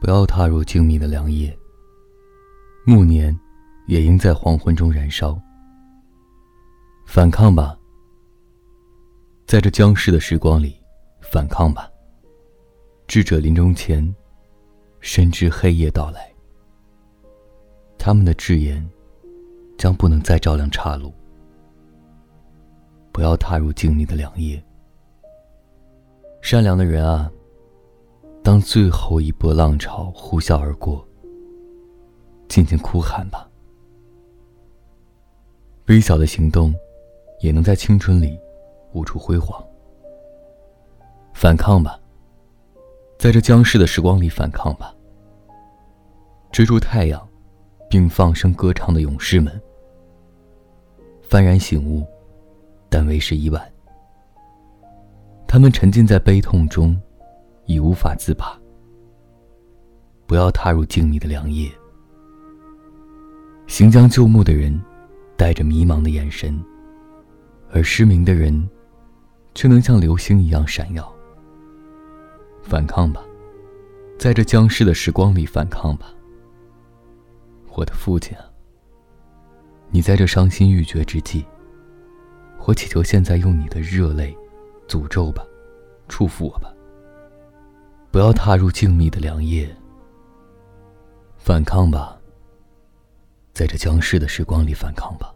不要踏入静谧的良夜，暮年也应在黄昏中燃烧。反抗吧，在这僵尸的时光里，反抗吧。智者临终前，深知黑夜到来，他们的智言将不能再照亮岔路。不要踏入静谧的良夜，善良的人啊。当最后一波浪潮呼啸而过，尽情哭喊吧。微小的行动，也能在青春里悟出辉煌。反抗吧，在这僵尸的时光里反抗吧。追逐太阳，并放声歌唱的勇士们，幡然醒悟，但为时已晚。他们沉浸在悲痛中。已无法自拔。不要踏入静谧的良夜。行将就木的人，带着迷茫的眼神，而失明的人，却能像流星一样闪耀。反抗吧，在这僵尸的时光里反抗吧。我的父亲啊，你在这伤心欲绝之际，我祈求现在用你的热泪，诅咒吧，束缚我吧。不要踏入静谧的良夜，反抗吧，在这僵尸的时光里反抗吧。